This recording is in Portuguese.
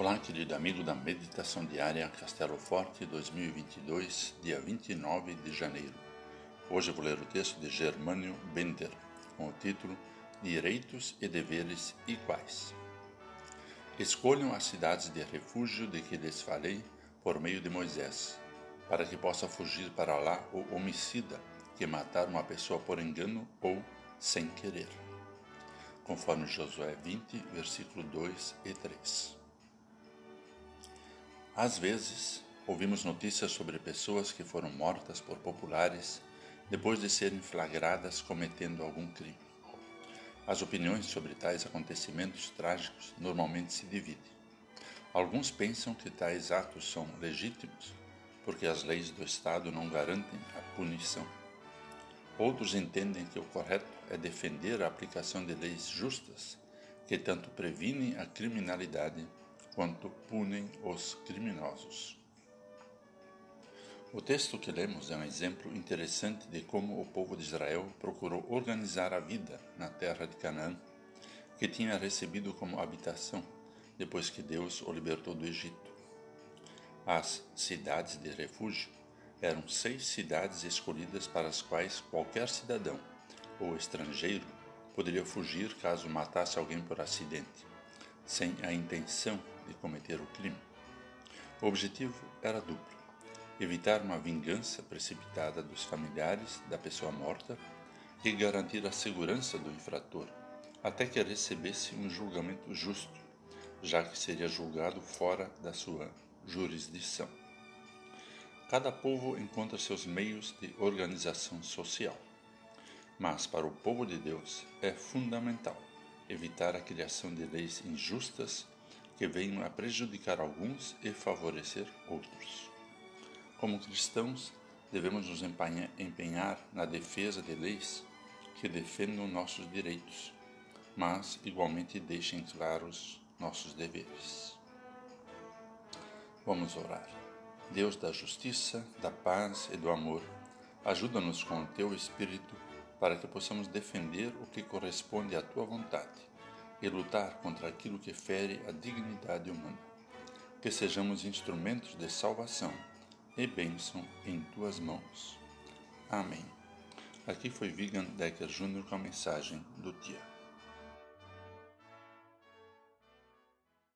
Olá, querido amigo da Meditação Diária Castelo Forte 2022, dia 29 de janeiro. Hoje vou ler o texto de Germânio Bender, com o título Direitos e Deveres Iguais. Escolham as cidades de refúgio de que lhes falei por meio de Moisés, para que possa fugir para lá o homicida que matar uma pessoa por engano ou sem querer. Conforme Josué 20, versículo 2 e 3. Às vezes, ouvimos notícias sobre pessoas que foram mortas por populares depois de serem flagradas cometendo algum crime. As opiniões sobre tais acontecimentos trágicos normalmente se dividem. Alguns pensam que tais atos são legítimos porque as leis do Estado não garantem a punição. Outros entendem que o correto é defender a aplicação de leis justas que tanto previnem a criminalidade quanto punem os criminosos. O texto que lemos é um exemplo interessante de como o povo de Israel procurou organizar a vida na terra de Canaã, que tinha recebido como habitação depois que Deus o libertou do Egito. As cidades de refúgio eram seis cidades escolhidas para as quais qualquer cidadão ou estrangeiro poderia fugir caso matasse alguém por acidente, sem a intenção de cometer o crime. O objetivo era duplo: evitar uma vingança precipitada dos familiares da pessoa morta e garantir a segurança do infrator até que recebesse um julgamento justo, já que seria julgado fora da sua jurisdição. Cada povo encontra seus meios de organização social, mas para o povo de Deus é fundamental evitar a criação de leis injustas que venham a prejudicar alguns e favorecer outros. Como cristãos, devemos nos empenhar na defesa de leis que defendam nossos direitos, mas igualmente deixem claros nossos deveres. Vamos orar. Deus da justiça, da paz e do amor, ajuda-nos com o teu Espírito para que possamos defender o que corresponde à tua vontade e lutar contra aquilo que fere a dignidade humana. Que sejamos instrumentos de salvação e bênção em tuas mãos. Amém. Aqui foi Vigan Decker Jr. com a mensagem do dia.